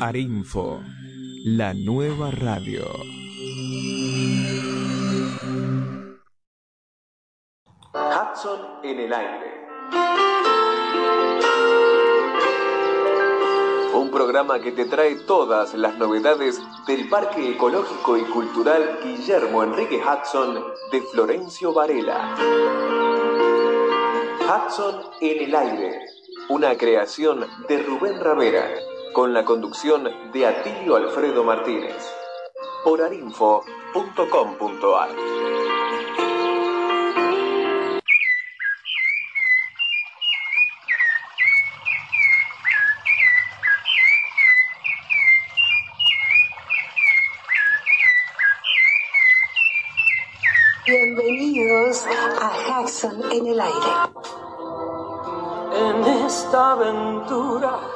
Arinfo, la nueva radio. Hudson en el aire. Un programa que te trae todas las novedades del Parque Ecológico y Cultural Guillermo Enrique Hudson de Florencio Varela. Hudson en el aire, una creación de Rubén Ravera, con la conducción de Atilio Alfredo Martínez, por arinfo.com.ar. Bienvenidos a Jackson en el aire. En esta aventura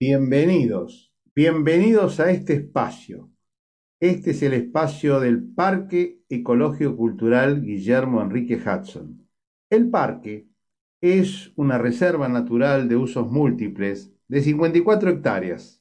Bienvenidos, bienvenidos a este espacio. Este es el espacio del Parque Ecológico Cultural Guillermo Enrique Hudson. El parque es una reserva natural de usos múltiples de 54 hectáreas,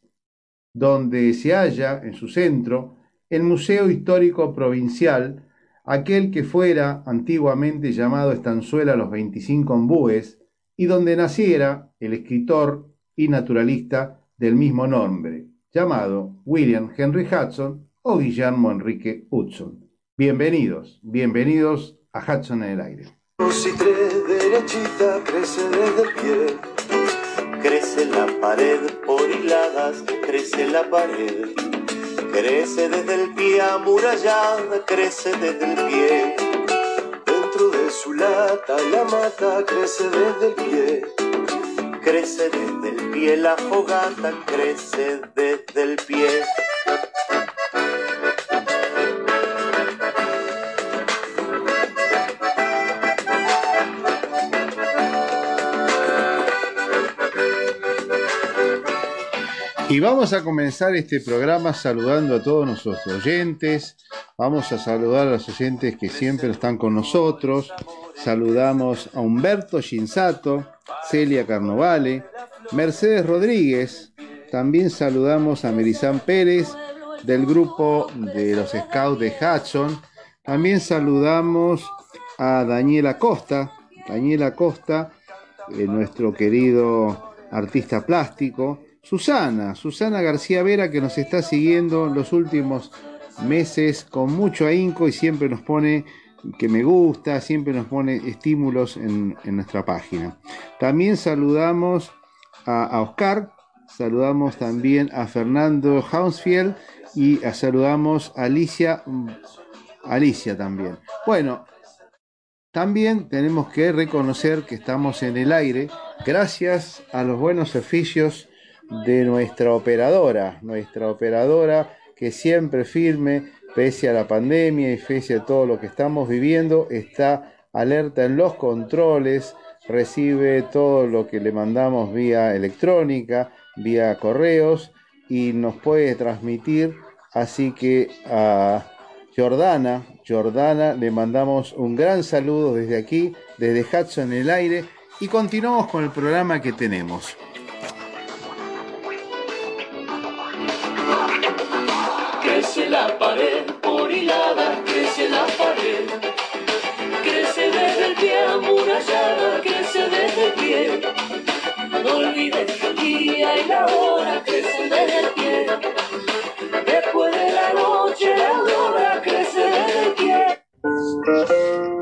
donde se halla en su centro el Museo Histórico Provincial, aquel que fuera antiguamente llamado Estanzuela Los 25 Ombúes, y donde naciera el escritor y naturalista del mismo nombre, llamado William Henry Hudson o Guillermo Enrique Hudson. Bienvenidos, bienvenidos a Hudson en el aire. Derechita crece desde el pie. Crece la pared por hiladas, crece la pared. Crece desde el pie amurallada, crece desde el pie. Dentro de su lata la mata crece desde el pie. Crece desde el pie la fogata, crece desde el pie. Y vamos a comenzar este programa saludando a todos nuestros oyentes. Vamos a saludar a los oyentes que siempre están con nosotros. Saludamos a Humberto Shinsato, Celia Carnovale, Mercedes Rodríguez. También saludamos a Merizán Pérez del grupo de los Scouts de Hudson. También saludamos a Daniela Costa. Daniela Costa, eh, nuestro querido artista plástico. Susana, Susana García Vera, que nos está siguiendo los últimos meses con mucho ahínco y siempre nos pone que me gusta, siempre nos pone estímulos en, en nuestra página. También saludamos a, Oscar, saludamos también a Fernando Hounsfield y saludamos a Alicia, Alicia también. Bueno, también tenemos que reconocer que estamos en el aire gracias a los buenos oficios de nuestra operadora, nuestra operadora que siempre firme, pese a la pandemia y pese a todo lo que estamos viviendo, está alerta en los controles, recibe todo lo que le mandamos vía electrónica, vía correos y nos puede transmitir. Así que a Jordana, Jordana, le mandamos un gran saludo desde aquí, desde Hudson en el aire y continuamos con el programa que tenemos. No olvides el día y la hora, crece desde el pie. Después de la noche, la aurora crece desde el pie.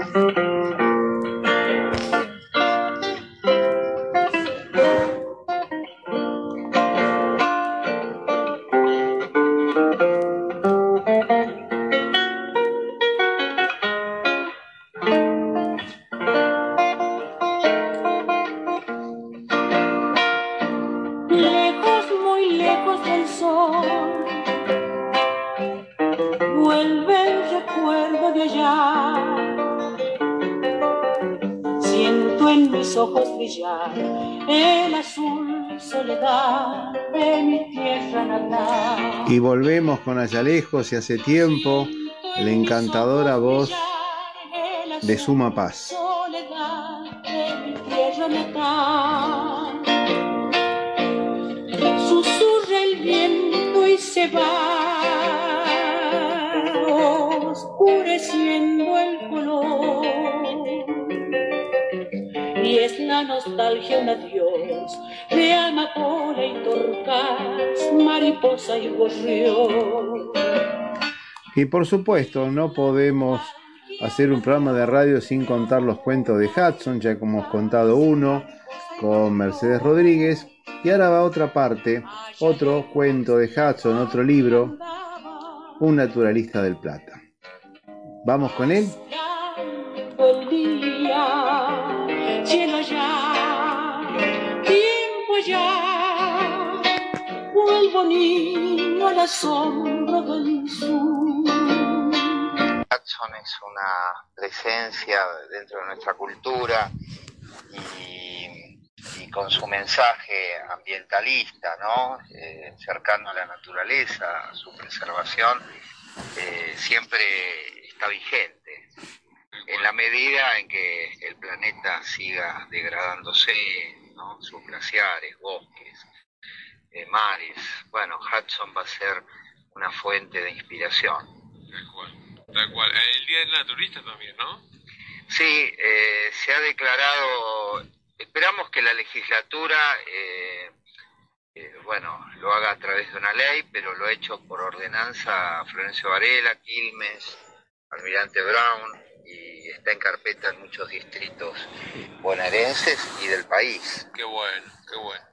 Y volvemos con Allá lejos y hace tiempo la encantadora voz de Suma Paz. Susurra el viento y se va, oscureciendo el color. Y es la nostalgia un adiós de amapola y mariposa y gorrión. Y por supuesto, no podemos hacer un programa de radio sin contar los cuentos de Hudson, ya como hemos contado uno con Mercedes Rodríguez. Y ahora va otra parte, otro cuento de Hudson, otro libro, Un naturalista del Plata. ¿Vamos con él? Vuelvo niño al asombro del sur. Jackson es una presencia dentro de nuestra cultura y, con su mensaje ambientalista, ¿no? Eh, cercano a la naturaleza, a su preservación, eh, siempre está vigente. En la medida en que el planeta siga degradándose, sus glaciares, bosques, eh, mares, bueno, Hudson va a ser una fuente de inspiración. Tal cual, tal cual. El Día del Naturalista también, ¿no? Sí, eh, se ha declarado, esperamos que la legislatura, eh, eh, bueno, lo haga a través de una ley, pero lo ha hecho por ordenanza Florencio Varela, Quilmes, Almirante Brown, y está en carpeta en muchos distritos bonaerenses y del país. Qué bueno, qué bueno.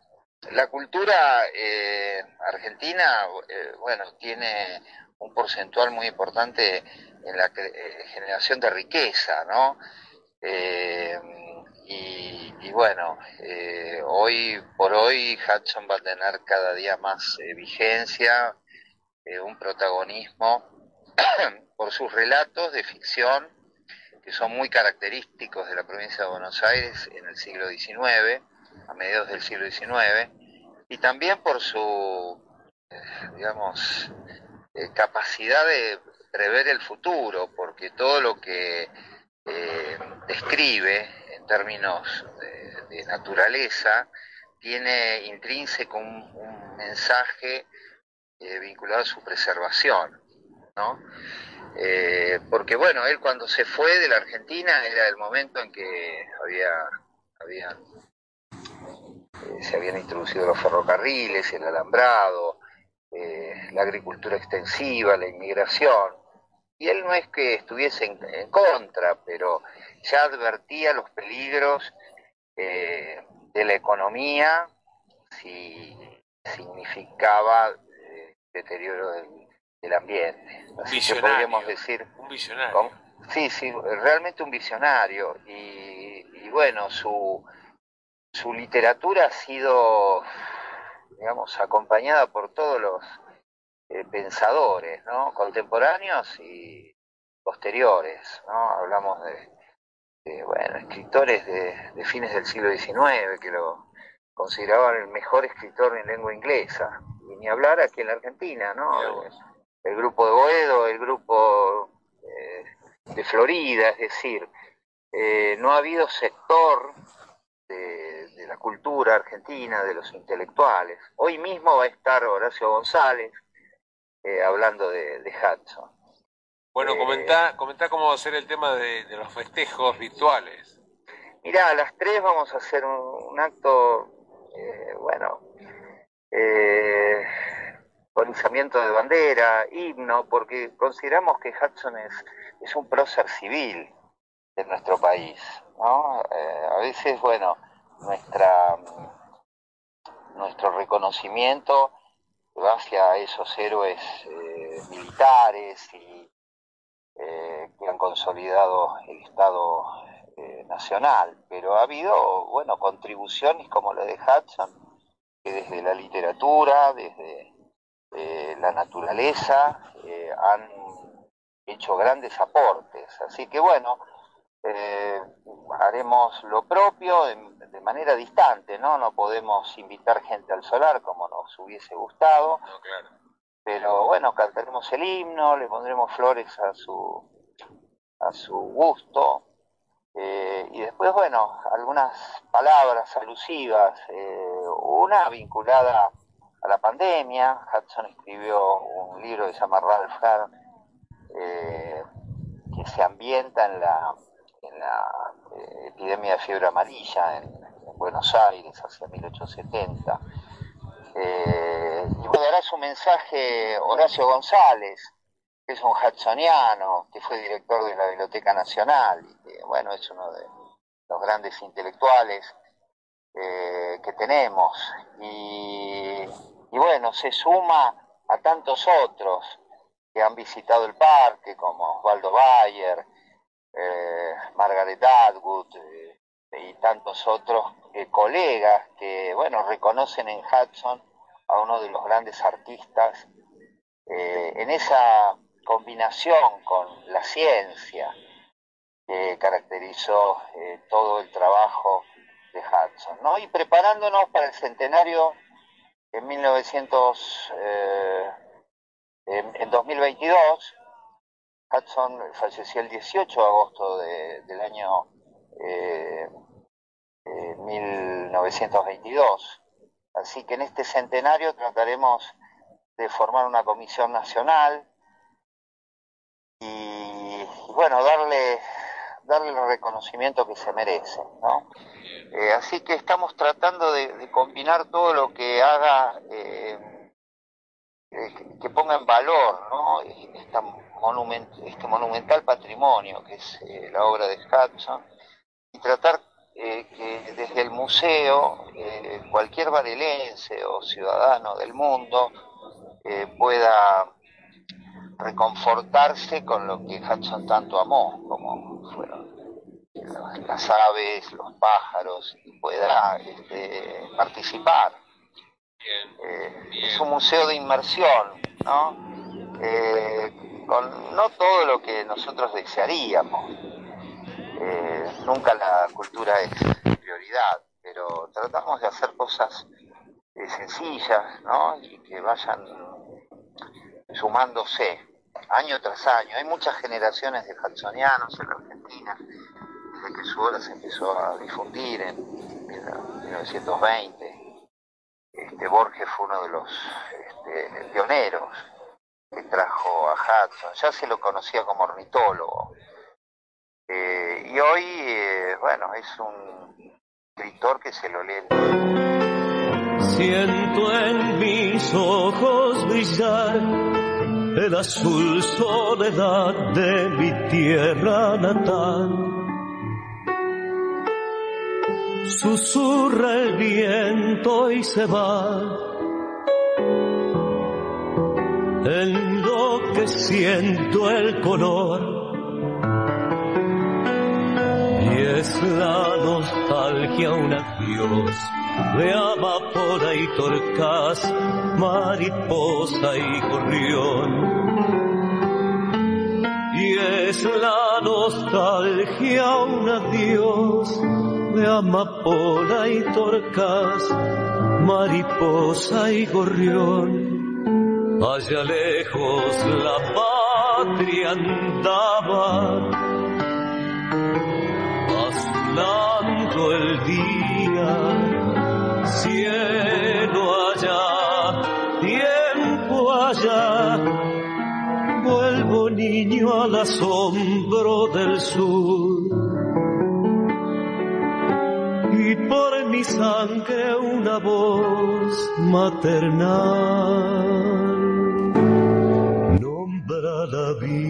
La cultura eh, argentina, eh, bueno, tiene un porcentual muy importante en la eh, generación de riqueza, ¿no? Eh, y, y bueno, eh, hoy por hoy Hudson va a tener cada día más vigencia, un protagonismo por sus relatos de ficción que son muy característicos de la provincia de Buenos Aires en el siglo XIX, a mediados del siglo XIX, y también por su, eh, digamos, eh, capacidad de prever el futuro, porque todo lo que eh, describe en términos de, naturaleza tiene intrínseco un, un mensaje vinculado a su preservación, ¿no? Porque bueno, él cuando se fue de la Argentina era el momento en que había, habían, eh, se habían introducido los ferrocarriles, el alambrado, eh, la agricultura extensiva, la inmigración. Y él no es que estuviese en, en contra, pero ya advertía los peligros eh, de la economía si significaba deterioro del, del ambiente. Así que Visionario. podríamos decir Un visionario. Sí, sí, realmente un visionario. Y, y bueno, su, su literatura ha sido, digamos, acompañada por todos los eh, pensadores, ¿no? Contemporáneos y posteriores, ¿no? Hablamos de, de, bueno, escritores de, de fines del siglo XIX que lo consideraban el mejor escritor en lengua inglesa. Y ni hablar aquí en la Argentina, ¿no? El, el grupo de Boedo, el grupo eh, de Florida, es decir, eh, no ha habido sector de, de la cultura argentina, de los intelectuales. Hoy mismo va a estar Horacio González eh, hablando de, de Hudson. Bueno, Eh, comentá, comentá cómo va a ser el tema de, de los festejos rituales. Mirá, a las tres vamos a hacer un, un acto, eh, bueno, eh, con izamiento de bandera, himno, porque consideramos que Hudson es, es un prócer civil de nuestro país, ¿no? Eh, a veces, bueno, nuestra, nuestro reconocimiento va hacia esos héroes eh, militares y eh, que han consolidado el Estado nacional, pero ha habido, bueno, contribuciones como la de Hudson, que desde la literatura, desde la naturaleza, han hecho grandes aportes. Así que bueno, eh, haremos lo propio de, de manera distante, ¿no? No podemos invitar gente al solar como nos hubiese gustado, No, claro. pero bueno, cantaremos el himno, le pondremos flores a su, a su gusto, eh, y después, bueno, algunas palabras alusivas, eh, una vinculada a la pandemia, Hudson escribió un libro que se llama Ralph Hern, eh, que se ambienta en la, la eh, epidemia de fiebre amarilla en, en Buenos Aires hacia 1870. Eh, y bueno, dará su mensaje Horacio González, que es un hudsoniano, que fue director de la Biblioteca Nacional, y que, bueno, es uno de los grandes intelectuales eh, que tenemos. Y, y bueno, se suma a tantos otros que han visitado el parque, como Osvaldo Bayer, eh, Margaret Atwood eh, y tantos otros eh, colegas que, bueno, reconocen en Hudson a uno de los grandes artistas en esa combinación con la ciencia que caracterizó todo el trabajo de Hudson, ¿no? Y preparándonos para el centenario en 1900, eh, en, en 2022, Hudson falleció el 18 de agosto de- del año eh, eh, 1922. Así que en este centenario trataremos de formar una comisión nacional y, bueno, darle, darle el reconocimiento que se merece, ¿no? Eh, así que estamos tratando de, combinar todo lo que haga, eh, eh, que- ponga en valor, ¿no? Monument- este monumental patrimonio que es eh, la obra de Hudson y tratar eh, que desde el museo eh, cualquier varelense o ciudadano del mundo pueda reconfortarse con lo que Hudson tanto amó, como fueron las, aves, los pájaros, y pueda este, participar. Bien, Eh, es un museo de inmersión, ¿no? Eh, con no todo lo que nosotros desearíamos. Eh, nunca la cultura es prioridad, pero tratamos de hacer cosas eh, sencillas, ¿no? Y que vayan sumándose año tras año. Hay muchas generaciones de hudsonianos en la Argentina, desde que su obra se empezó a difundir en 1920. Este, Borges fue uno de los este, pioneros que trajo a Hudson. Ya se lo conocía como ornitólogo. Eh, y hoy, eh, bueno, es un escritor que se lo lee. Siento en mis ojos brillar el azul soledad de mi tierra natal. Susurra el viento y se va, enloqueciendo el color. Y es la nostalgia un adiós de amapola y torcaz, mariposa y gorrión. Y es la nostalgia un adiós de amapola y torcaz, mariposa y gorrión. Allá lejos la patria andaba, azulando el día, cielo allá, tiempo allá, vuelvo niño al asombro del sur. Y por mi sangre una voz maternal कभी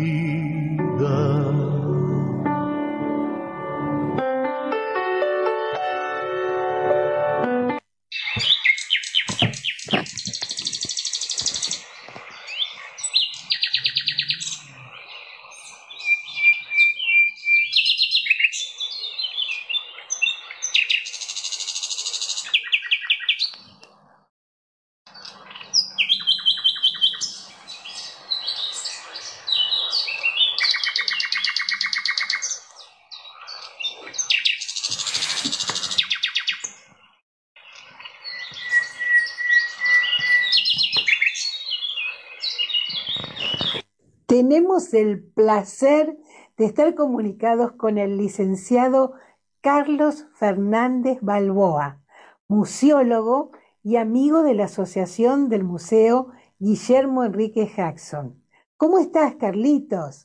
Tenemos el placer de estar comunicados con el licenciado Carlos Fernández Balboa, museólogo y amigo de la Asociación del Museo Guillermo Enrique Jackson. ¿Cómo estás, Carlitos?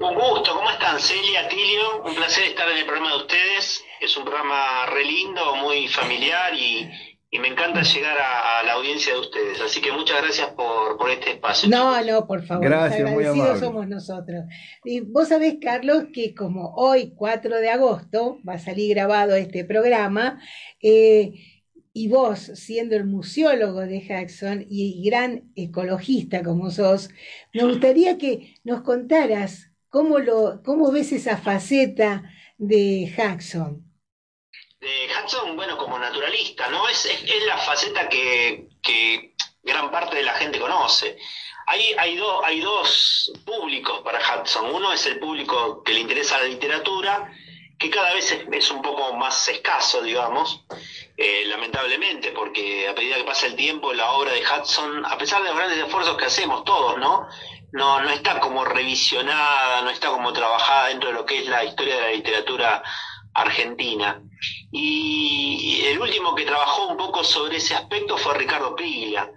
Un gusto, ¿cómo están? Celia, Tilio, un placer estar en el programa de ustedes. Es un programa re lindo, muy familiar y, y me encanta llegar a, a, la audiencia de ustedes. Así que muchas gracias por, por este espacio. No, chicos. no, por favor. Gracias, muy amable. somos nosotros. Y vos sabés, Carlos, que como hoy, 4 de agosto, va a salir grabado este programa, eh, y vos, siendo el museólogo de Jackson y gran ecologista como sos, me gustaría que nos contaras cómo, lo, cómo ves esa faceta de Jackson. De Jackson, bueno, como naturalista, ¿no? Es, es, es la faceta que, que, gran parte de la gente conoce. Hay, hay, do, hay dos públicos para Hudson. Uno es el público que le interesa la literatura, que cada vez es, es un poco más escaso, digamos, eh, lamentablemente, porque a medida que pasa el tiempo, la obra de Hudson, a pesar de los grandes esfuerzos que hacemos todos, ¿no? No, no está como revisionada, no está como trabajada dentro de lo que es la historia de la literatura argentina. Y el último que trabajó un poco sobre ese aspecto fue Ricardo Piglia,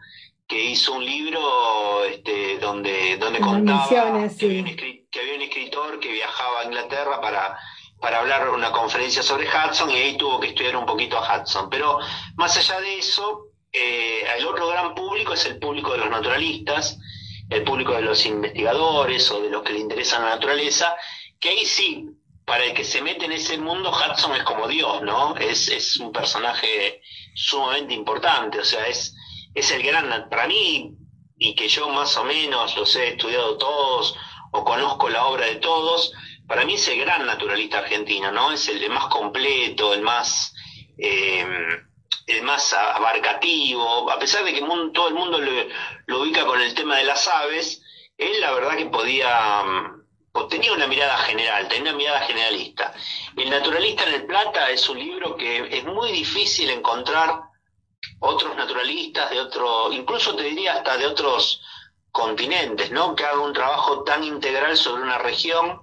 que hizo un libro este, donde, donde contaba que, había un que había un escritor que viajaba a Inglaterra para para hablar una conferencia sobre Hudson y ahí tuvo que estudiar un poquito a Hudson. Pero más allá de eso, eh, el otro gran público es el público de los naturalistas, el público de los investigadores o de los que le interesa la naturaleza, que ahí sí, para el que se mete en ese mundo, Hudson es como Dios, ¿no? Es, es un personaje sumamente importante, o sea, es, es el gran, para mí, y que yo más o menos los he estudiado todos o conozco la obra de todos, para mí es el gran naturalista argentino, ¿no? Es el más completo, el más, eh, el más abarcativo, a pesar de que todo el mundo lo, lo, ubica con el tema de las aves, él la verdad que podía, tenía una mirada general, tenía una mirada generalista. El naturalista en el Plata es un libro que es muy difícil encontrar otros naturalistas de otro, incluso te diría hasta de otros continentes, ¿no? Que hagan un trabajo tan integral sobre una región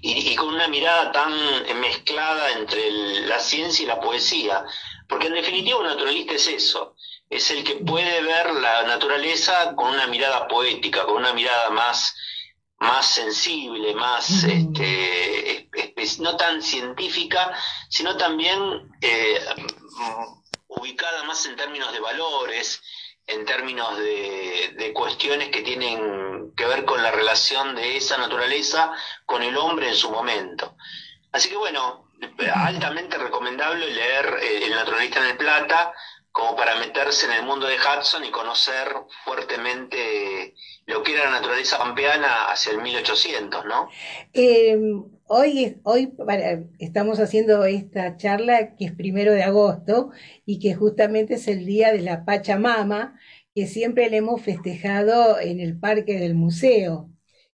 y, con una mirada tan mezclada entre la ciencia y la poesía. Porque en definitiva un naturalista es eso, es el que puede ver la naturaleza con una mirada poética, con una mirada más, más sensible, más, este, no tan científica, sino también eh, ubicada más en términos de valores, en términos de, de, cuestiones que tienen que ver con la relación de esa naturaleza con el hombre en su momento. Así que bueno, altamente recomendable leer eh, El naturalista en el Plata como para meterse en el mundo de Hudson y conocer fuertemente lo que era la naturaleza pampeana hacia el 1800, ¿no? Eh, hoy, hoy estamos haciendo esta charla que es primero de agosto y que justamente es el día de la Pachamama, que siempre le hemos festejado en el parque del museo.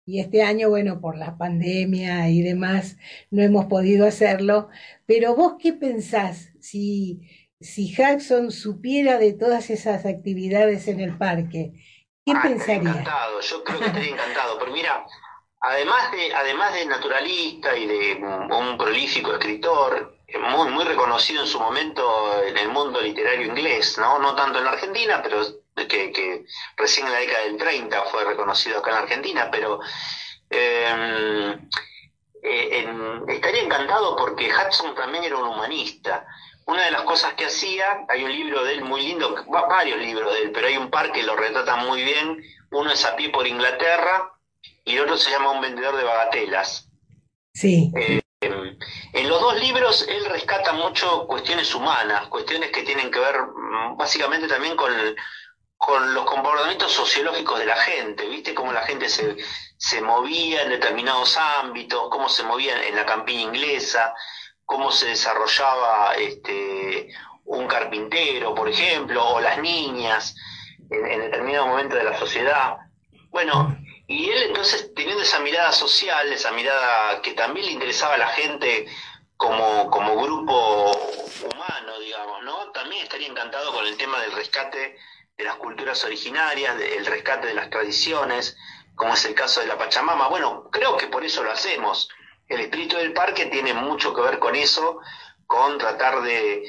Y este año, bueno, por la pandemia y demás, no hemos podido hacerlo. Pero vos, ¿qué pensás si, si Jackson supiera de todas esas actividades en el parque? ¿Qué ah, pensaría? Encantado, yo creo que estaría encantado. Pero mira, además de, además de naturalista y de un prolífico escritor, muy, muy reconocido en su momento en el mundo literario inglés, ¿no? No tanto en la Argentina, pero que, que recién en la década del 30 fue reconocido acá en Argentina, pero eh, en, estaría encantado porque Hudson también era un humanista. Una de las cosas que hacía, hay un libro de él muy lindo, varios libros de él, pero hay un par que lo retratan muy bien. Uno es A pie por Inglaterra y el otro se llama Un vendedor de bagatelas. Sí. Eh, en los dos libros él rescata mucho cuestiones humanas, cuestiones que tienen que ver básicamente también con, con los comportamientos sociológicos de la gente, ¿viste? Cómo la gente se, se movía en determinados ámbitos, cómo se movía en la campiña inglesa, cómo se desarrollaba este, un carpintero, por ejemplo, o las niñas en, determinado momento de la sociedad. Bueno, y él entonces teniendo esa mirada social, esa mirada que también le interesaba a la gente como, como grupo humano, digamos, ¿no? También estaría encantado con el tema del rescate de las culturas originarias, el rescate de las tradiciones, como es el caso de la Pachamama. Bueno, creo que por eso lo hacemos. El espíritu del parque tiene mucho que ver con eso, con tratar de,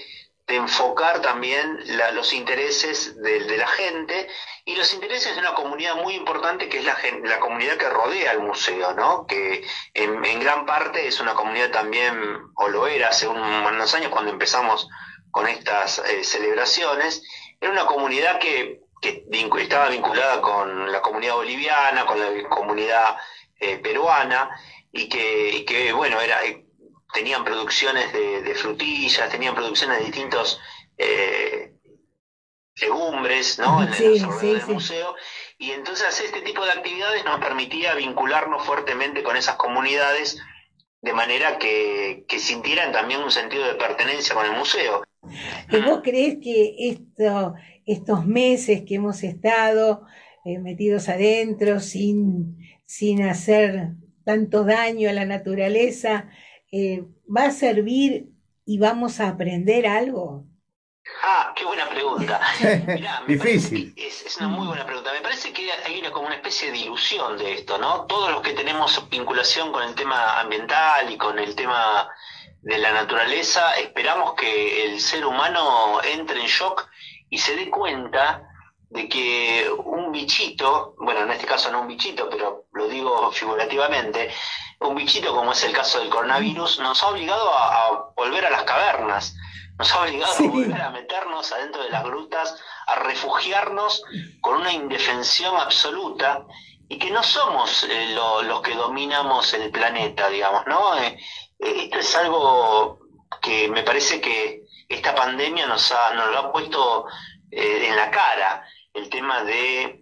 enfocar también los intereses de, la gente y los intereses de una comunidad muy importante que es la, comunidad que rodea el museo, ¿no? Que en, gran parte es una comunidad también, o lo era hace unos años cuando empezamos con estas eh, celebraciones, era una comunidad que, estaba vinculada con la comunidad boliviana, con la comunidad eh, peruana, y que, bueno, era, eh, tenían producciones de, frutillas, tenían producciones de distintos eh, legumbres, ¿no? En el del museo. Y entonces este tipo de actividades nos permitía vincularnos fuertemente con esas comunidades de manera que, sintieran también un sentido de pertenencia con el museo. ¿Y vos crees que esto, estos meses que hemos estado eh, metidos adentro sin, sin hacer tanto daño a la naturaleza, eh, va a servir y vamos a aprender algo? Ah, qué buena pregunta. Difícil. Es, una muy buena pregunta. Me parece que hay una, como una especie de ilusión de esto, ¿no? Todos los que tenemos vinculación con el tema ambiental y con el tema de la naturaleza, esperamos que el ser humano entre en shock y se dé cuenta de que un bichito, bueno, en este caso no un bichito, pero lo digo figurativamente, un bichito como es el caso del coronavirus, nos ha obligado a, volver a las cavernas, nos ha obligado a volver a meternos adentro de las grutas, a refugiarnos con una indefensión absoluta y que no somos eh, los que dominamos el planeta, digamos, ¿no? Eh, eh, esto es algo que me parece que esta pandemia nos, ha, nos lo ha puesto en la cara el tema de,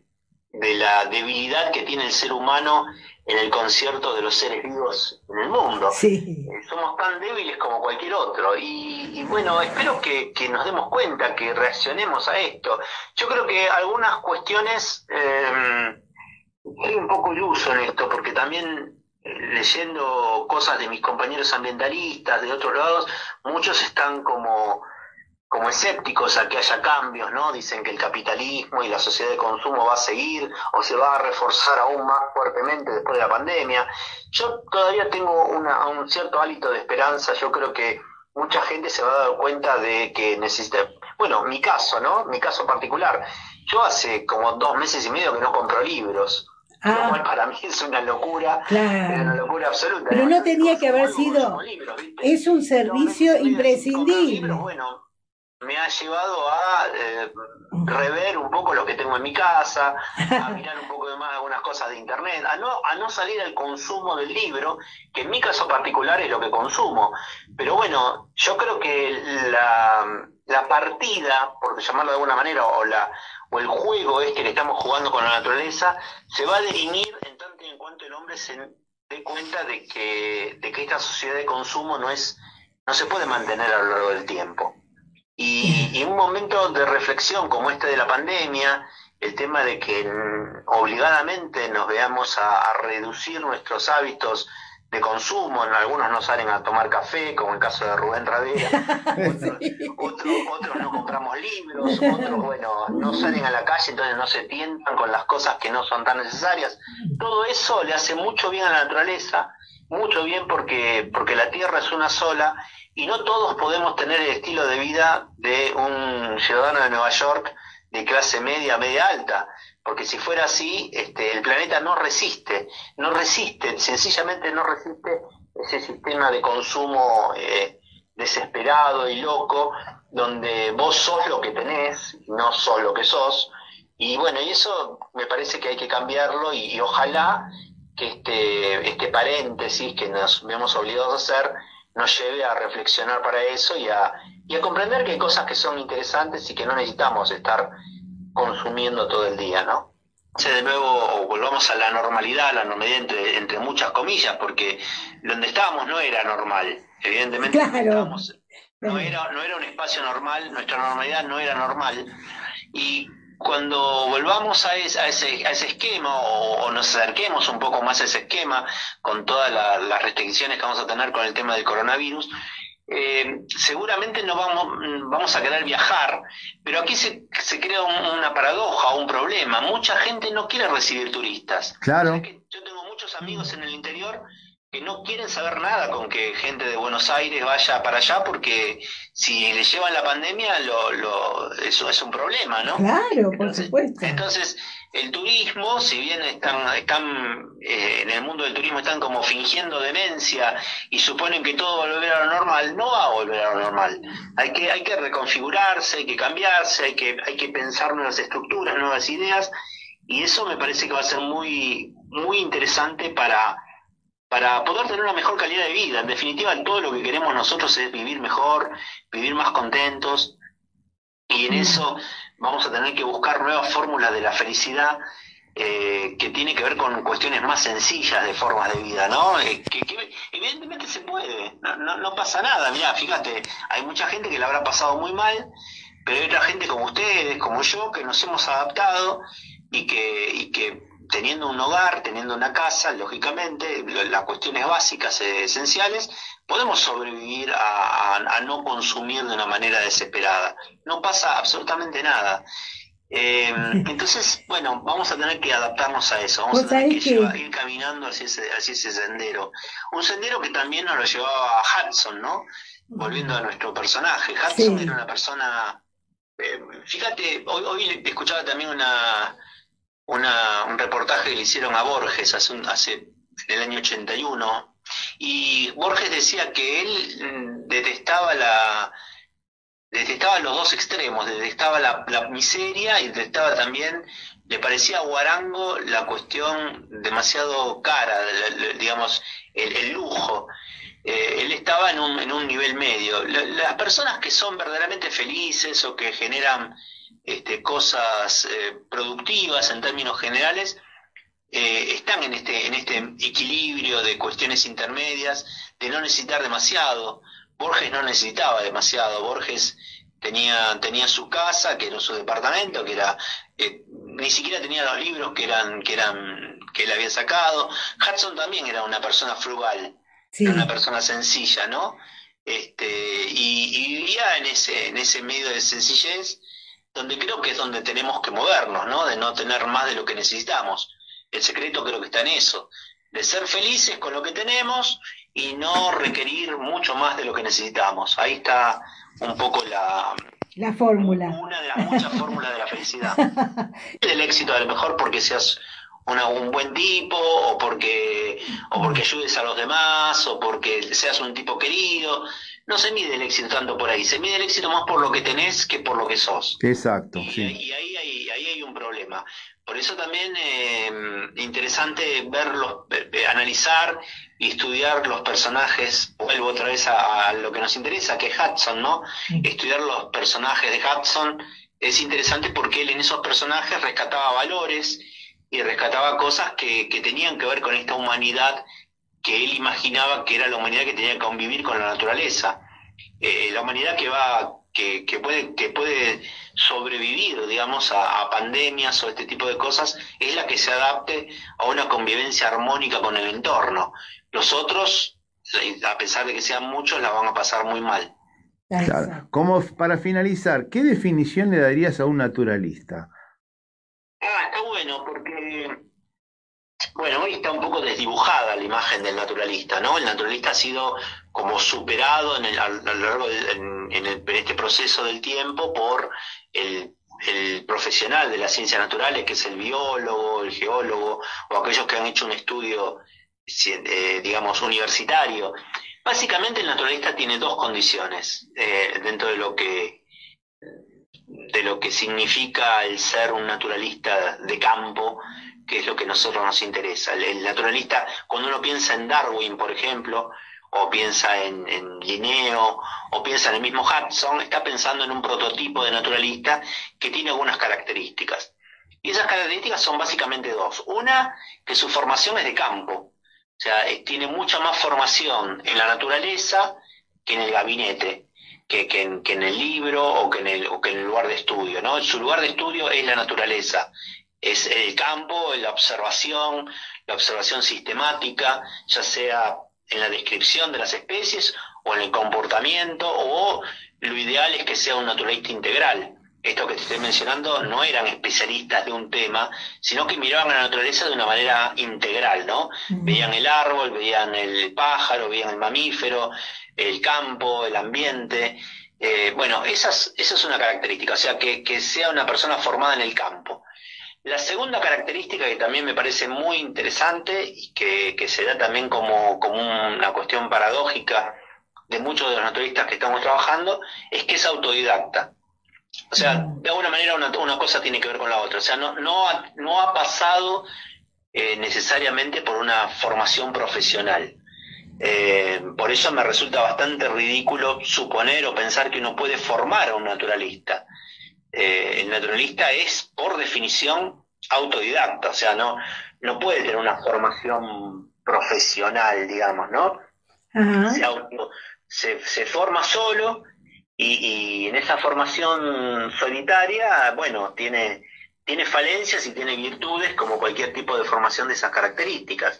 la debilidad que tiene el ser humano en el concierto de los seres vivos en el mundo. Sí. Eh, somos tan débiles como cualquier otro. Y, bueno, espero que, nos demos cuenta, que reaccionemos a esto. Yo creo que algunas cuestiones, eh, hay un poco iluso en esto, porque también eh, leyendo cosas de mis compañeros ambientalistas de otros lados, muchos están como como escépticos a que haya cambios, ¿no? Dicen que el capitalismo y la sociedad de consumo va a seguir o se va a reforzar aún más fuertemente después de la pandemia. Yo todavía tengo un cierto hálito de esperanza, yo creo que mucha gente se va a dar cuenta de que necesita, bueno, mi caso, ¿no? Mi caso particular. Yo hace como dos meses y medio que no compro libros. Lo ah. cual para mí es una locura, una locura absoluta. Pero no tenía que haber sido. es un servicio imprescindible me ha llevado a eh, rever un poco lo que tengo en mi casa, a mirar un poco de más algunas cosas de internet, a no, a no salir al consumo del libro, que en mi caso particular es lo que consumo. Pero bueno, yo creo que la, la partida, por llamarlo de alguna manera, o, la, o el juego este que estamos jugando con la naturaleza, se va a dirimir en tanto y en cuanto el hombre se dé cuenta de que, de que esta sociedad de consumo no es no se puede mantener a lo largo del tiempo. Y, un momento de reflexión como este de la pandemia, el tema de que obligadamente nos veamos a, reducir nuestros hábitos de consumo, en algunos no salen a tomar café, como en el caso de Rubén Radera, otros, no compramos libros, otros, bueno, no salen a la calle, entonces no se tientan con las cosas que no son tan necesarias. Todo eso le hace mucho bien a la naturaleza, mucho bien porque, porque la Tierra es una sola y no todos podemos tener el estilo de vida de un ciudadano de Nueva York de clase media, media alta, porque si fuera así, este, el planeta no resiste, no resiste, sencillamente no resiste ese sistema de consumo eh, desesperado y loco, donde vos sos lo que tenés, no sos lo que sos, y bueno, y eso me parece que hay que cambiarlo y, ojalá que este, este paréntesis que nos vemos obligados a hacer nos lleve a reflexionar para eso y a, y a comprender que hay cosas que son interesantes y que no necesitamos estar consumiendo todo el día, ¿no? de nuevo volvamos a la normalidad, a la normalidad entre, entre muchas comillas, porque donde estábamos no era normal, evidentemente no, era, no era un espacio normal, nuestra normalidad no era normal, y cuando volvamos a ese, a ese, a ese esquema o, nos acerquemos un poco más a ese esquema con todas las restricciones que vamos a tener con el tema del coronavirus, eh, seguramente no vamos, vamos a querer viajar, pero aquí se, se crea una paradoja, un problema. Mucha gente no quiere recibir turistas. Claro. yo tengo muchos amigos en el interior que no quieren saber nada con que gente de Buenos Aires vaya para allá porque si le llevan la pandemia lo, lo, eso es un problema, ¿no? Claro, por supuesto. Entonces, el turismo, si bien están, están eh, en el mundo del turismo están como fingiendo demencia y suponen que todo va a volver a lo normal, no va a volver a lo normal. Hay que, hay que reconfigurarse, hay que cambiarse, hay que, hay que pensar nuevas estructuras, nuevas ideas, y eso me parece que va a ser muy, muy interesante para para poder tener una mejor calidad de vida. En definitiva, todo lo que queremos nosotros es vivir mejor, vivir más contentos, y en eso vamos a tener que buscar nuevas fórmulas de la felicidad eh, que tiene que ver con cuestiones más sencillas de formas de vida, ¿no? Eh, que, evidentemente se puede, no, no, pasa nada, mirá, fíjate, hay mucha gente que la habrá pasado muy mal, pero hay otra gente como ustedes, como yo, que nos hemos adaptado y que, y que teniendo un hogar, teniendo una casa, lógicamente, las cuestiones básicas, eh, esenciales, podemos sobrevivir a, no consumir de una manera desesperada. No pasa absolutamente nada. Em, entonces, bueno, vamos a tener que adaptarnos a eso, vamos a tener que, ir caminando hacia ese, hacia ese sendero. Un sendero que también nos lo llevaba a Hudson, ¿no? Volviendo a nuestro personaje. Hudson era una persona... Eh, fíjate, hoy, hoy escuchaba también una, una, un reportaje que le hicieron a Borges hace, hace en el año 81 y Borges decía que él mm, detestaba la detestaba los dos extremos, detestaba la, la miseria y detestaba también, le parecía a Guarango la cuestión demasiado cara, digamos, el, lujo. Eh, él estaba en un, en un nivel medio. las personas que son verdaderamente felices o que generan este, cosas eh, productivas en términos generales, eh, están en este, en este equilibrio de cuestiones intermedias, de no necesitar demasiado. Borges no necesitaba demasiado, Borges tenía, tenía su casa, que era su departamento, que era, eh, ni siquiera tenía los libros que eran, que eran, que él había sacado. Hudson también era una persona frugal, una persona sencilla, ¿no? Este, y, y, vivía en ese, en ese medio de sencillez donde creo que es donde tenemos que movernos, ¿no? De no tener más de lo que necesitamos. El secreto creo que está en eso, de ser felices con lo que tenemos y no requerir mucho más de lo que necesitamos. Ahí está un poco la, la fórmula. Una de las muchas fórmulas de la felicidad. Del éxito a lo mejor porque seas un buen tipo o porque, o porque ayudes a los demás o porque seas un tipo querido no se mide el éxito tanto por ahí, se mide el éxito más por lo que tenés que por lo que sos. Exacto, y, sí. Y ahí, ahí, ahí, hay un problema. Por eso también eh, interesante verlos, analizar y estudiar los personajes, vuelvo otra vez a, lo que nos interesa, que es Hudson, ¿no? Estudiar los personajes de Hudson es interesante porque él en esos personajes rescataba valores y rescataba cosas que, que tenían que ver con esta humanidad que él imaginaba que era la humanidad que tenía que convivir con la naturaleza. Eh, la humanidad que va, que, que, puede, que puede sobrevivir, digamos, a, pandemias o este tipo de cosas, es la que se adapte a una convivencia armónica con el entorno. Los otros, a pesar de que sean muchos, la van a pasar muy mal. Como para finalizar, ¿qué definición le darías a un naturalista? Ah, está bueno, porque bueno, hoy está un poco desdibujada la imagen del naturalista, ¿no? El naturalista ha sido como superado en el, a lo largo de, en, este proceso del tiempo por el, profesional de las ciencias naturales, que es el biólogo, el geólogo, o aquellos que han hecho un estudio, eh, digamos, universitario. Básicamente el naturalista tiene dos condiciones eh, dentro de lo que de lo que significa el ser un naturalista de campo que es lo que a nosotros nos interesa. El, naturalista, cuando uno piensa en Darwin, por ejemplo, o piensa en, en, Linneo, o piensa en el mismo Hudson, está pensando en un prototipo de naturalista que tiene algunas características. Y esas características son básicamente dos. Una, que su formación es de campo, o sea, eh, tiene mucha más formación en la naturaleza que en el gabinete, que, que, en, que en, el libro o que en el, o que en el lugar de estudio. ¿no? Su lugar de estudio es la naturaleza es el campo, la observación, la observación sistemática, ya sea en la descripción de las especies o en el comportamiento, o lo ideal es que sea un naturalista integral. Esto que te estoy mencionando no eran especialistas de un tema, sino que miraban a la naturaleza de una manera integral, ¿no? Veían el árbol, veían el pájaro, veían el mamífero, el campo, el ambiente. Eh, bueno, esa es, esa es una característica, o sea, que, que sea una persona formada en el campo. La segunda característica que también me parece muy interesante y que, que se da también como, como una cuestión paradójica de muchos de los naturalistas que estamos trabajando es que es autodidacta. O sea, de alguna manera una, una cosa tiene que ver con la otra. O sea, no, no, ha, no ha pasado eh, necesariamente por una formación profesional. Eh, por eso me resulta bastante ridículo suponer o pensar que uno puede formar a un naturalista. Eh, el naturalista es, por definición, autodidacta, o sea, no, no puede tener una formación profesional, digamos, ¿no? Se, auto- se, se forma solo y, y en esa formación solitaria, bueno, tiene, tiene falencias y tiene virtudes como cualquier tipo de formación de esas características.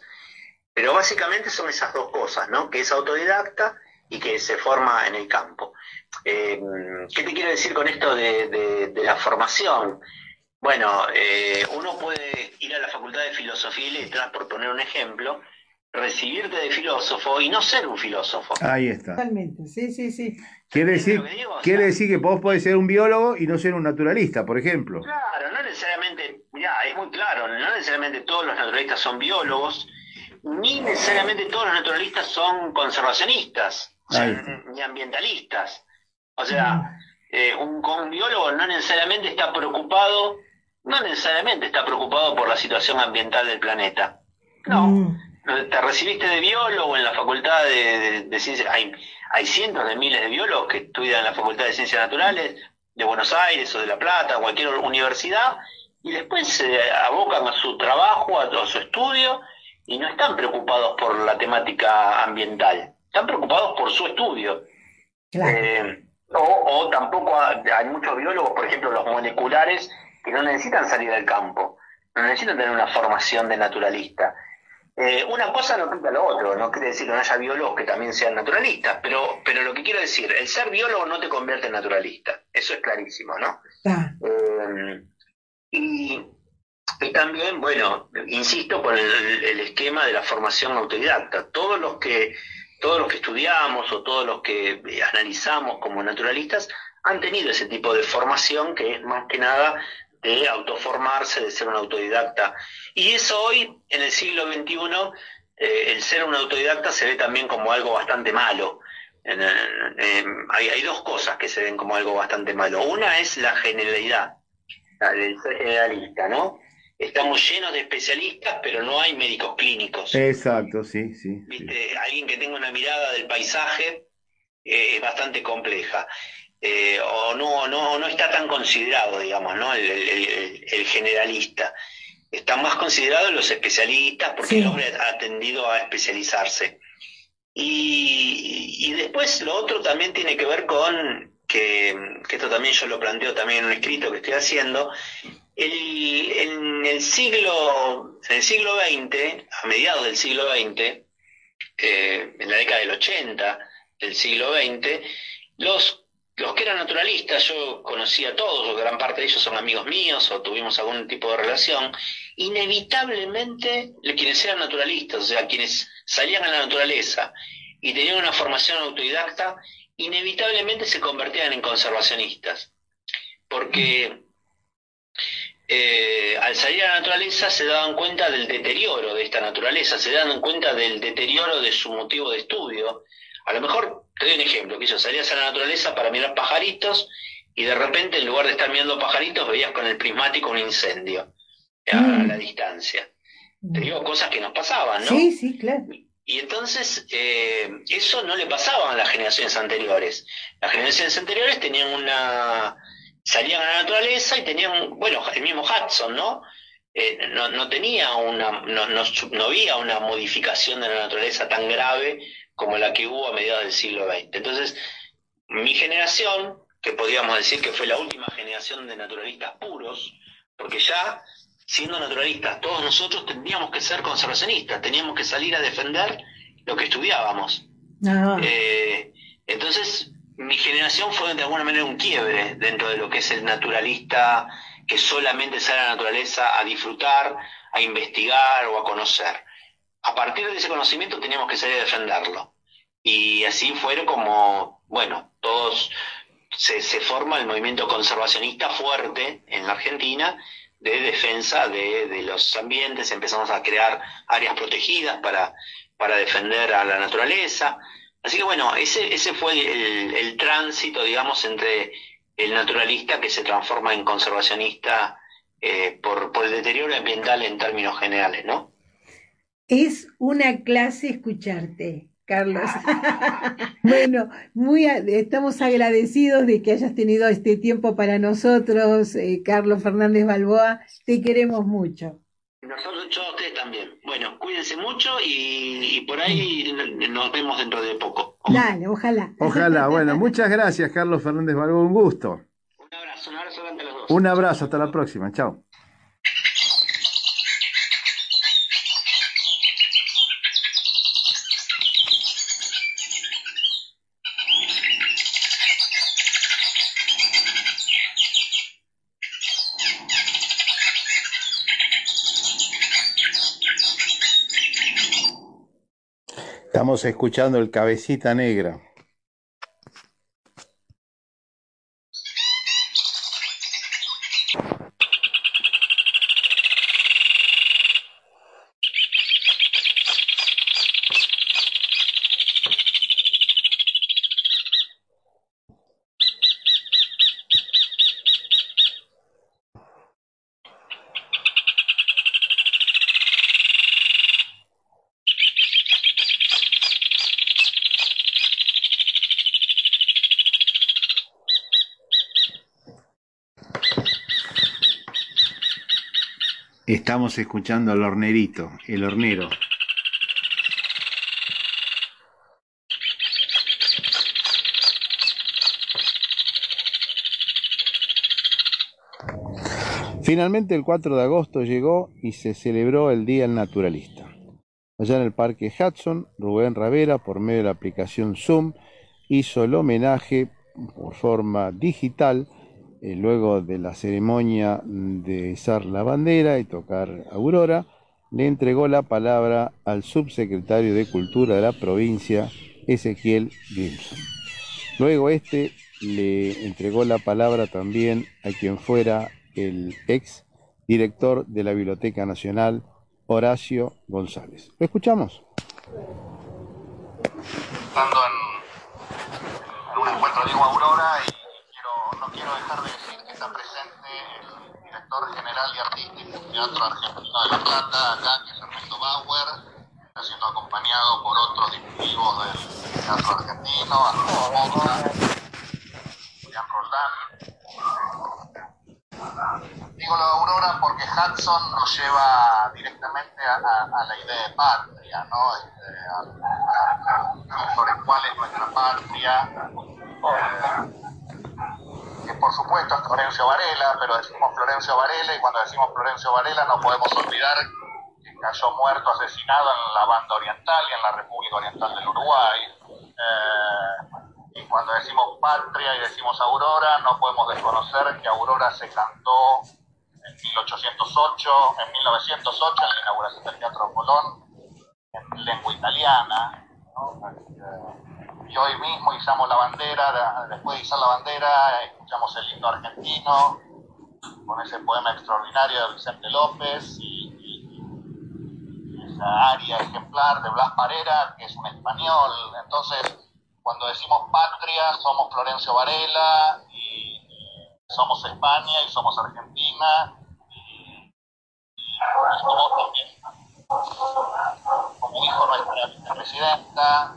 Pero básicamente son esas dos cosas, ¿no? Que es autodidacta y que se forma en el campo. Eh, ¿Qué te quiero decir con esto de, de- de la formación? Bueno, eh, uno puede ir a la Facultad de Filosofía y Letras, por poner un ejemplo, recibirte de filósofo y no ser un filósofo. Ahí está. Totalmente, sí, sí, sí. Quiere decir, digo? Quiere sea- decir que vos podés ser un biólogo y no ser un naturalista, por ejemplo. Claro, no necesariamente, ya, es muy claro, no necesariamente todos los naturalistas son biólogos, ni necesariamente todos los naturalistas son conservacionistas, ni ambientalistas. O sea, eh, un, un biólogo no necesariamente está preocupado, no necesariamente está preocupado por la situación ambiental del planeta. No, te recibiste de biólogo en la facultad de, de, de ciencias, hay, hay cientos de miles de biólogos que estudian en la facultad de ciencias naturales de Buenos Aires o de La Plata, cualquier universidad, y después se abocan a su trabajo, a, a su estudio, y no están preocupados por la temática ambiental, están preocupados por su estudio. claro. Eh, o, o tampoco ha- hay muchos biólogos, por ejemplo los moleculares, que no necesitan salir del campo, no necesitan tener una formación de naturalista. Eh, una cosa no quita lo otro, no quiere decir que no haya biólogos que también sean naturalistas, pero, pero lo que quiero decir, el ser biólogo no te convierte en naturalista, eso es clarísimo, ¿no? Eh, y, y también, bueno, insisto el, el esquema de la formación autodidacta. Todos los que todos los que estudiamos o todos los que eh, analizamos como naturalistas han tenido ese tipo de formación que es más que nada de autoformarse, de ser un autodidacta. Y eso hoy, en el siglo XXI, eh, el ser un autodidacta se ve también como algo bastante malo. Hay, hay dos cosas que se ven como algo bastante malo. Una es la generalidad, del ser generalista, ¿no? Estamos llenos de especialistas, pero no hay médicos clínicos. Exacto, sí, sí. sí. ¿Viste? Alguien que tenga una mirada del paisaje eh, es bastante compleja. Eh, o no, no, no está tan considerado, digamos, ¿no? El, el- el- el generalista. Están más considerados los especialistas porque Sí. el hombre ha tendido a especializarse. Y, y después lo otro también tiene que ver con, que, esto también yo lo planteo también en un escrito que estoy haciendo, en el siglo, en el siglo XX, a mediados del siglo XX, eh, en la década del 80 del siglo XX, los, los que eran naturalistas, yo conocía a todos, gran parte de ellos son amigos míos, o tuvimos algún tipo de relación, inevitablemente quienes eran naturalistas, o sea, quienes salían a la naturaleza y tenían una formación autodidacta, inevitablemente se convertían en conservacionistas. Porque eh, al salir a la naturaleza se daban cuenta del deterioro de esta naturaleza, se daban cuenta del deterioro de su motivo de estudio. A lo mejor, te doy un ejemplo, que yo salías a la naturaleza para mirar pajaritos y de repente en lugar de estar mirando pajaritos veías con el prismático un incendio a Mm. la distancia. Te digo cosas que nos pasaban, ¿no? Sí, sí, claro. Y entonces eh, eso no le pasaba a las generaciones anteriores. Las generaciones anteriores tenían una... salían a la naturaleza y tenían, bueno, el mismo Hudson, ¿no? Eh, no, no tenía una, no, no, no había una modificación de la naturaleza tan grave como la que hubo a mediados del siglo XX. Entonces, mi generación, que podríamos decir que fue la última generación de naturalistas puros, porque ya siendo naturalistas, todos nosotros tendríamos que ser conservacionistas, teníamos que salir a defender lo que estudiábamos. Ah, Eh, Entonces, mi generación fue de alguna manera un quiebre dentro de lo que es el naturalista que solamente sale a la naturaleza a disfrutar, a investigar o a conocer. A partir de ese conocimiento teníamos que salir a defenderlo. Y así fue como, bueno, todos se, se forma el movimiento conservacionista fuerte en la Argentina de defensa de, de, los ambientes, empezamos a crear áreas protegidas para, para defender a la naturaleza. Así que bueno, ese, ese fue el, el tránsito, digamos, entre el naturalista que se transforma en conservacionista eh, por, por el deterioro ambiental en términos generales, ¿no? Es una clase escucharte. Carlos. bueno, muy estamos agradecidos de que hayas tenido este tiempo para nosotros, eh, Carlos Fernández Balboa. Te queremos mucho. Nosotros, yo a ustedes también. Bueno, cuídense mucho y, y, por ahí nos vemos dentro de poco. Dale, ojalá. Ojalá. Bueno, muchas gracias, Carlos Fernández Balboa. Un gusto. Un abrazo, un abrazo grande a los dos. Un abrazo, hasta la próxima. Chao. Estamos escuchando el Cabecita Negra. Estamos escuchando al hornerito, el hornero. Finalmente el 4 de agosto llegó y se celebró el Día del Naturalista. Allá en el Parque Hudson, Rubén Ravera, por medio de la aplicación Zoom, hizo el homenaje por forma digital eh, luego de la ceremonia de izar la bandera y tocar Aurora, le entregó la palabra al subsecretario de Cultura de la provincia, Ezequiel Grimson. Luego este le entregó la palabra también a quien fuera el ex director de la Biblioteca Nacional, Horacio González. ¿Lo escuchamos? Estando en, un encuentro de Aurora quiero, no quiero dejar de decir que está presente el del Teatro Argentino de La Plata, acá, que es Ernesto Bauer, está siendo acompañado por otros directivos del Teatro Argentino, Arturo Mota, Julián Roldán. Digo de Aurora porque Hudson nos lleva directamente a la idea de patria, ¿no? Este, a, sobre cuál es nuestra patria. Eh, que por supuesto es Florencio Varela, pero decimos Florencio Varela y cuando decimos Florencio Varela no podemos olvidar que cayó muerto, asesinado en la banda oriental y en la República Oriental del Uruguay. Eh, y cuando decimos patria y decimos Aurora, no podemos desconocer que Aurora se cantó en 1808, en 1908, en la inauguración del Teatro Colón, en lengua italiana. ¿no? Y hoy mismo izamos la bandera, después de izar la bandera, escuchamos el himno argentino, con ese poema extraordinario de Vicente López y, esa aria ejemplar de Blas Parera, que es un español. Entonces, cuando decimos patria, somos Florencio Varela y, y somos España y somos Argentina y, somos también, como dijo nuestra vicepresidenta,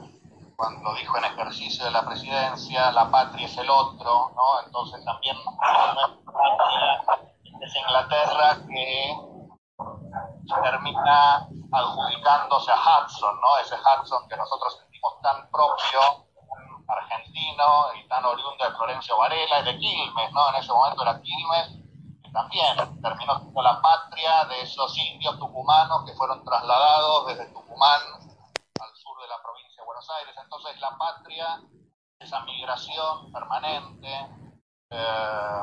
cuando dijo en ejercicio de la presidencia, la patria es el otro, ¿no? Entonces también es Inglaterra que termina adjudicándose a Hudson, ¿no? Ese Hudson que nosotros sentimos tan propio argentino y tan oriundo de Florencio Varela y de Quilmes, ¿no? En ese momento era Quilmes, que también terminó siendo la patria de esos indios tucumanos que fueron trasladados desde Tucumán al sur de la provincia de Buenos Aires. Entonces la patria esa migración permanente. eh,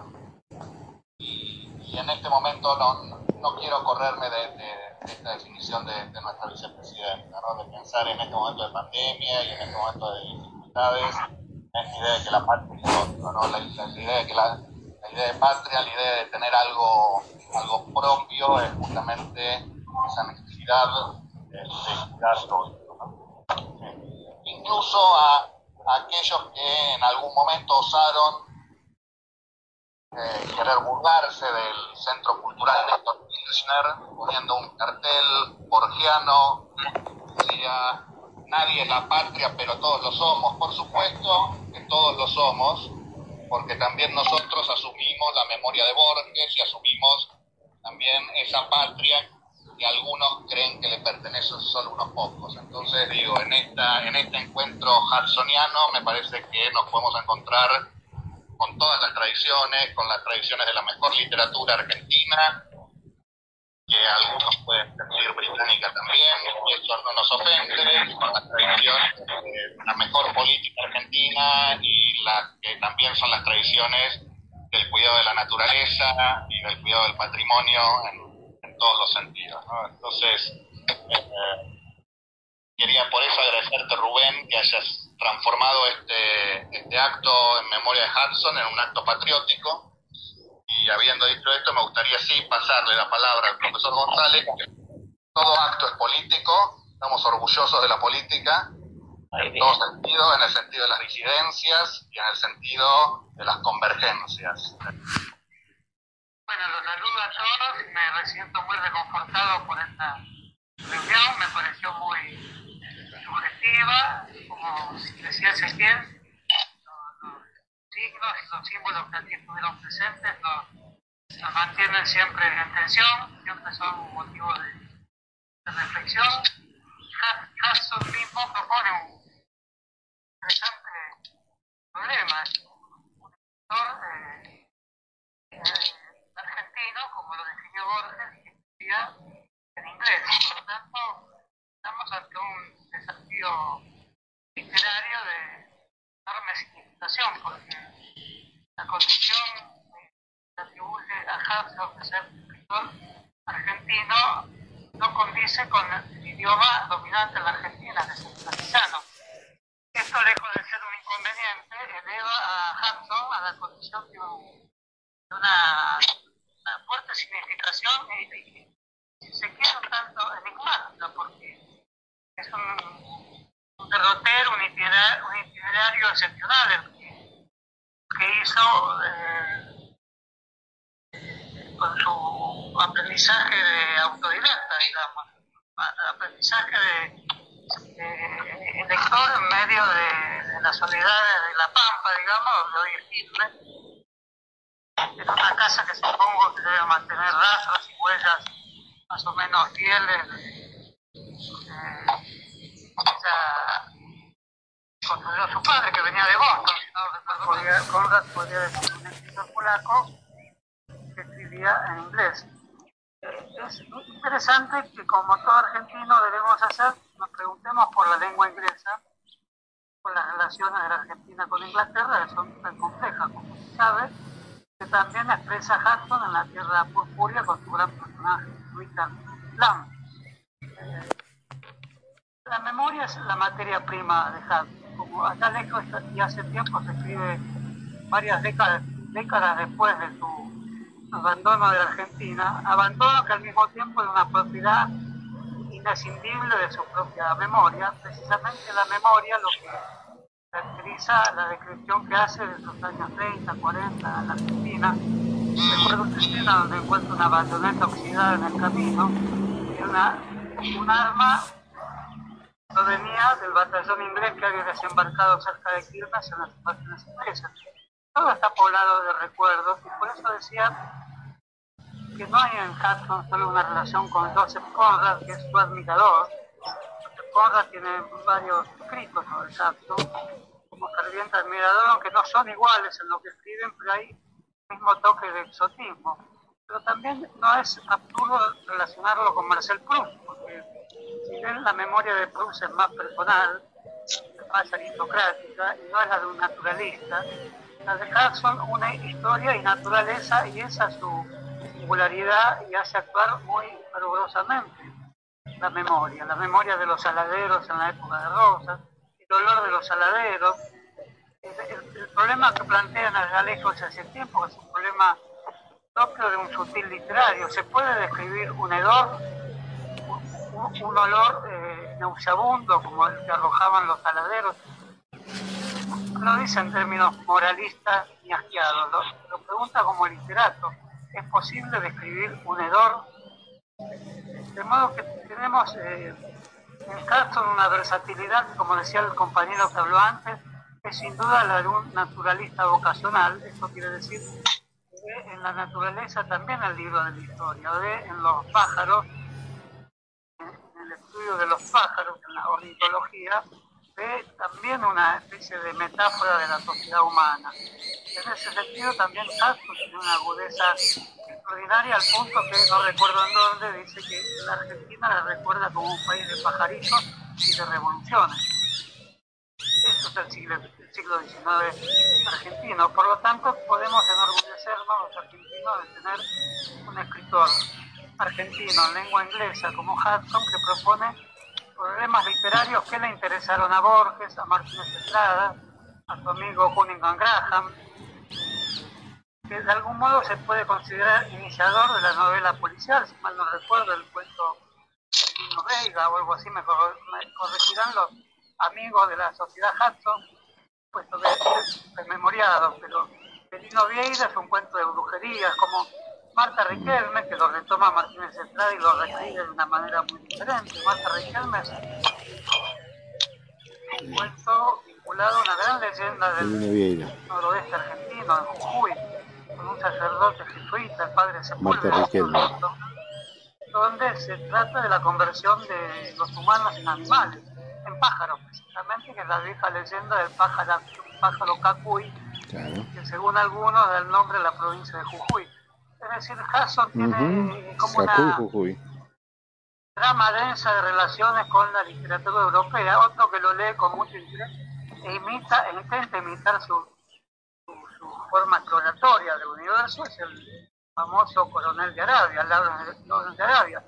y, y en este momento no, no quiero correrme de, de- de esta definición de, de nuestra vicepresidenta, ¿no? de pensar en este momento de pandemia y en este momento de dificultades, es la idea de que la patria es ¿no? la, la- la idea de que la, la idea de patria, la idea de tener algo, algo propio es justamente esa necesidad de, de cuidar. Incluso a, aquellos que en algún momento osaron eh, querer burlarse del Centro Cultural Néstor Kirchner, poniendo un cartel borgiano, decía, nadie es la patria, pero todos lo somos. Por supuesto que todos lo somos, porque también nosotros asumimos la memoria de Borges y asumimos también esa patria que algunos creen que le pertenece solo unos pocos. Entonces digo, en, esta, en este encuentro hudsoniano me parece que nos podemos encontrar con todas las tradiciones, con las tradiciones de la mejor literatura argentina, que algunos pueden decir británica también, y eso no nos ofende, con las tradiciones de la mejor política argentina y las que también son las tradiciones del cuidado de la naturaleza y del cuidado del patrimonio en, en todos los sentidos. ¿no? Entonces, eh, quería por eso agradecerte, Rubén, que hayas transformado este, este acto en memoria de Hudson en un acto patriótico. Y habiendo dicho esto, me gustaría sí pasarle la palabra al profesor González, que todo acto es político, estamos orgullosos de la política, en todo sentido, en el sentido de las disidencias y en el sentido de las convergencias. Bueno, los saludo a todos, me siento muy reconfortado por esta reunión, me pareció muy subjetiva, como decía Sestién, los, los signos y los símbolos que aquí estuvieron presentes nos, nos mantienen siempre en tensión, siempre son un motivo de, de reflexión. Hudson mismo propone un interesante problema, un escritor eh, eh, argentino, como lo definió Borges, en inglés. Por lo tanto, estamos ante un desafío literario de enorme significación, porque la condición que atribuye a Hudson de ser escritor argentino no condice con el idioma dominante en la Argentina, que es el castellano. Esto, lejos de ser un inconveniente, eleva a Hudson a la condición de, un- de una, fuerte significación y, y, se quiere, un tanto enigmática, porque es un, un derrotero, un itinerario, un itinerario excepcional el que, hizo eh, con su aprendizaje de autodidacta, digamos, aprendizaje de, de lector en medio de, de la soledad de la Pampa, digamos, donde hoy es en una casa que supongo que debe mantener rastros y huellas más o menos fieles de esa construyó su padre que venía de Boston, no Conrad podría decir un escritor polaco que escribía en inglés. Es interesante que como todo argentino debemos hacer, nos preguntemos por la lengua inglesa, por las relaciones de la Argentina con Inglaterra, que son tan complejas, como se sabe, que también expresa Hudson en la Tierra Purpúrea con su gran personaje, Richard Lamb. Eh, la memoria es la materia prima de Hudson. Como allá lejos y hace tiempo se escribe varias décadas, décadas después de su abandono de la Argentina, abandono que al mismo tiempo es una propiedad inescindible de su propia memoria, precisamente la memoria lo que caracteriza la descripción que hace de los años 30, 40 en la Argentina. Recuerdo una escena donde encuentra una bayoneta oxidada en el camino y una, un arma provenía del batallón inglés que había desembarcado cerca de Quilmes en las invasiones inglesas. Todo está poblado de recuerdos y por eso decía que no hay en Hudson solo una relación con Joseph Conrad, que es su admirador. Conrad tiene varios escritos sobre Hudson, como ferviente admirador, aunque no son iguales en lo que escriben, pero hay el mismo toque de exotismo. Pero también no es absurdo relacionarlo con Marcel Proust, porque si bien la memoria de Proust es más personal, más aristocrática y no es la de un naturalista. La de Hudson une historia y naturaleza y esa es su singularidad y hace actuar muy fervorosamente la memoria, la memoria de los saladeros en la época de Rosas, el olor de los saladeros. El, problema que plantean a Galejos hace tiempo es un problema propio de un sutil literario. Se puede describir un hedor, un, un olor eh, nauseabundo como el que arrojaban los saladeros. No dice en términos moralistas ni asqueados, lo, lo pregunta como literato. ¿Es posible describir un hedor? De modo que tenemos eh, en Carlton una versatilidad, como decía el compañero que habló antes, es sin duda la de un naturalista vocacional. Esto quiere decir que en la naturaleza también el libro de la historia, ve en los pájaros, en el estudio de los pájaros, en la ornitología, ve también una especie de metáfora de la sociedad humana. En ese sentido también Carlton tiene una agudeza extraordinaria al punto que no recuerdo en dónde dice que la Argentina la recuerda como un país de pajaritos y de revoluciones. Eso es el siglo, el siglo XIX argentino. Por lo tanto, podemos enorgullecernos los argentinos de tener un escritor argentino en lengua inglesa como Hudson que propone problemas literarios que le interesaron a Borges, a Martínez Estrada, a su amigo Cunningham Graham, que de algún modo se puede considerar iniciador de la novela policial, si mal no recuerdo, el cuento de Lino Veiga o algo así, me, corre- me corregirán los amigos de la sociedad Hudson, puesto que es desmemoriado, pero Lino Vieira es un cuento de brujerías, como Marta Riquelme, que lo retoma Martínez Estrada y lo reescribe de una manera muy diferente. Marta Riquelme es un cuento vinculado a una gran leyenda del noroeste argentino, de Jujuy, un sacerdote jesuita, el padre Sepúlveda, donde se trata de la conversión de los humanos en animales, en pájaros precisamente, que es la vieja leyenda del pájaro, pájaro cacuy, Claro. que según algunos da el nombre de la provincia de Jujuy. Es decir, Hudson tiene como Sacuy, una Jujuy. trama densa de relaciones con la literatura europea, otro que lo lee con mucho interés e imita, e intenta imitar su forma exploratoria del universo, es el famoso coronel de Arabia, Lawrence de Arabia.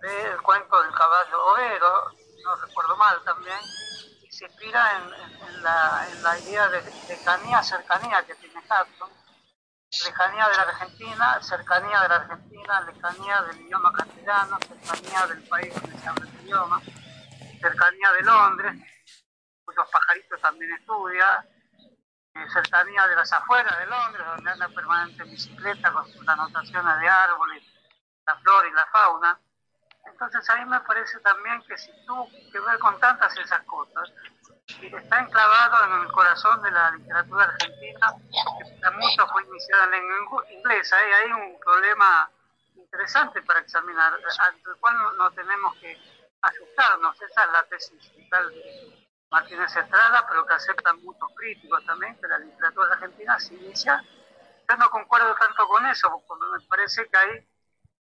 lee el cuento del caballo overo, no recuerdo mal también, y se inspira en, en- la, en la idea de lejanía, cercanía que tiene Hudson, lejanía de la Argentina, cercanía de la Argentina, lejanía del idioma castellano, cercanía del país donde se habla el idioma, cercanía de Londres, cuyos pajaritos también estudia, eh, cercanía de las afueras de Londres, donde anda permanente en bicicleta con sus anotaciones de árboles, la flora y la fauna. Entonces ahí me parece también que si tú que ver con tantas esas cosas, está enclavado en el corazón de la literatura argentina, que para muchos fue iniciada en lengua inglesa, y hay un problema interesante para examinar, el cual no, tenemos que asustarnos. Esa es la tesis tal de Martínez Estrada, pero que aceptan muchos críticos también, que la literatura argentina se inicia. Yo no concuerdo tanto con eso, porque me parece que hay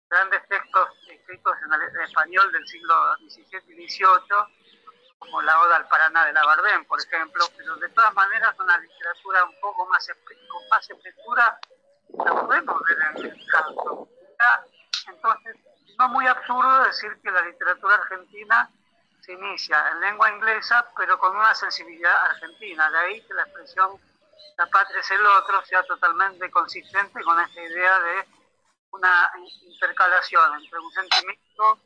grandes textos escritos en español del siglo XVII y XVIII, como la Oda al Paraná de la Bardén, por ejemplo, pero de todas maneras una literatura un poco más con más escritura la podemos ver en el caso. Entonces, no muy absurdo decir que la literatura argentina se inicia en lengua inglesa, pero con una sensibilidad argentina. De ahí que la expresión la patria es el otro sea totalmente consistente con esta idea de una intercalación entre un sentimiento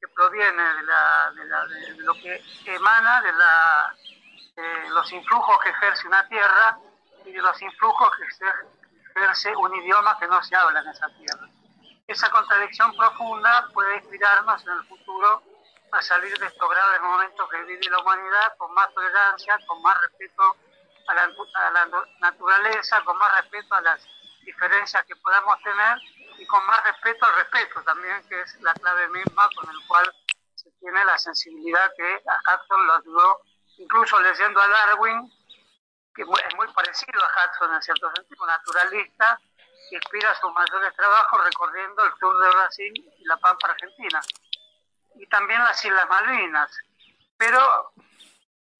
que proviene de, la, de, la- de lo que emana de, la, de los influjos que ejerce una tierra y de los influjos que ejer- ejerce un idioma que no se habla en esa tierra. Esa contradicción profunda puede inspirarnos en el futuro a salir de estos graves momentos que vive la humanidad con más tolerancia, con más respeto a la, naturaleza, con más respeto a las diferencias que podamos tener y con más respeto al respeto también, que es la clave misma con el cual se tiene la sensibilidad que a Hudson lo ayudó, incluso leyendo a Darwin, que es muy parecido a Hudson en cierto sentido, naturalista, que inspira sus mayores trabajos recorriendo el sur de Brasil y la Pampa Argentina. Y también las Islas Malvinas. pero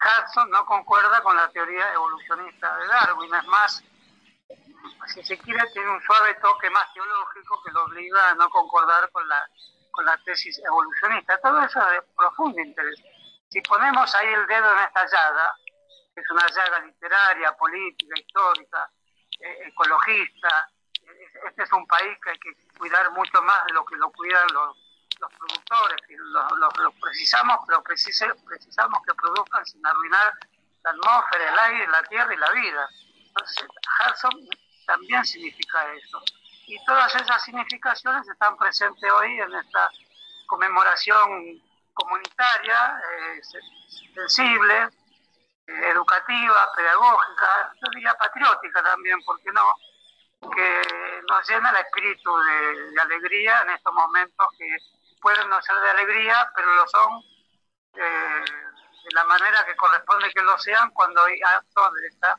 Hudson no concuerda con la teoría evolucionista de Darwin, es más, si se quiere, tiene un suave toque más teológico que lo obliga a no concordar con la, con la tesis evolucionista. Todo eso es de profundo interés. Si ponemos ahí el dedo en esta llaga, que es una llaga literaria, política, histórica, eh, ecologista, este es un país que hay que cuidar mucho más de lo que lo cuidan los, los productores, que los, precisamos, pero precisamos que produzcan sin arruinar la atmósfera, el aire, la tierra y la vida. Entonces, Hudson también significa eso. Y todas esas significaciones están presentes hoy en esta conmemoración comunitaria, eh, sensible, eh, educativa, pedagógica, yo diría patriótica también, ¿por qué no? Que nos llena el espíritu de, alegría en estos momentos que pueden no ser de alegría, pero lo son eh, de la manera que corresponde que lo sean cuando hay actos de esta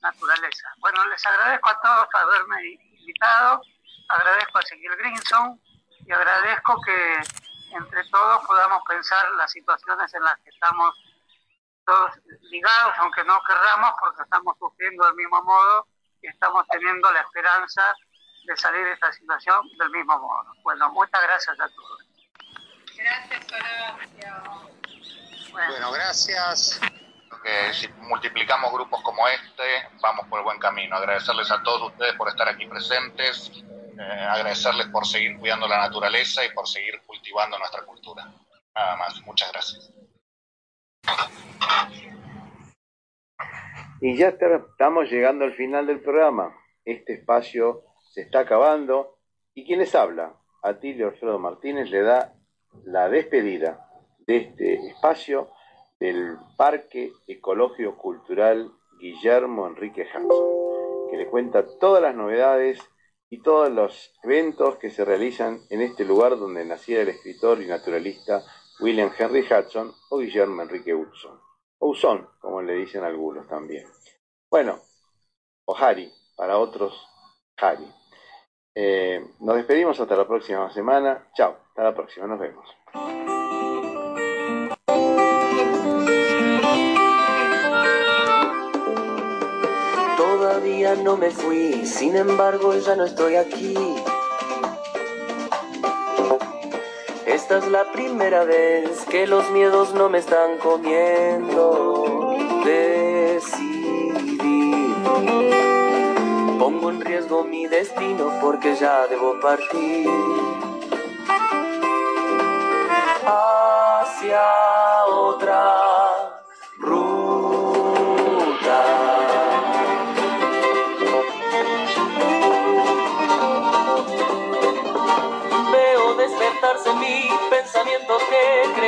naturaleza. Bueno, les agradezco a todos por haberme invitado, agradezco a Ezequiel Grinson y agradezco que entre todos podamos pensar las situaciones en las que estamos todos ligados, aunque no querramos, porque estamos sufriendo del mismo modo y estamos teniendo la esperanza de salir de esta situación del mismo modo. Bueno, muchas gracias a todos. Gracias, Horacio. Bueno, gracias. Que si multiplicamos grupos como este, vamos por el buen camino. Agradecerles a todos ustedes por estar aquí presentes, eh, agradecerles por seguir cuidando la naturaleza y por seguir cultivando nuestra cultura. Nada más, muchas gracias. Y ya estamos llegando al final del programa. Este espacio se está acabando. ¿Y quién les habla? Atilio Alfredo Martínez le da la despedida de este espacio del Parque Ecológico Cultural Guillermo Enrique Hanson, que le cuenta todas las novedades y todos los eventos que se realizan en este lugar donde naciera el escritor y naturalista William Henry Hudson o Guillermo Enrique Hudson. O Hudson, como le dicen algunos también. Bueno, o Harry, para otros Harry. Eh, nos despedimos hasta la próxima semana. Chao, hasta la próxima, nos vemos. Todavía no me fui, sin embargo ya no estoy aquí. Esta es la primera vez que los miedos no me están comiendo. Decidí. Pongo en riesgo mi destino porque ya debo partir hacia otra ruta. Veo despertarse en mí pensamientos que creí.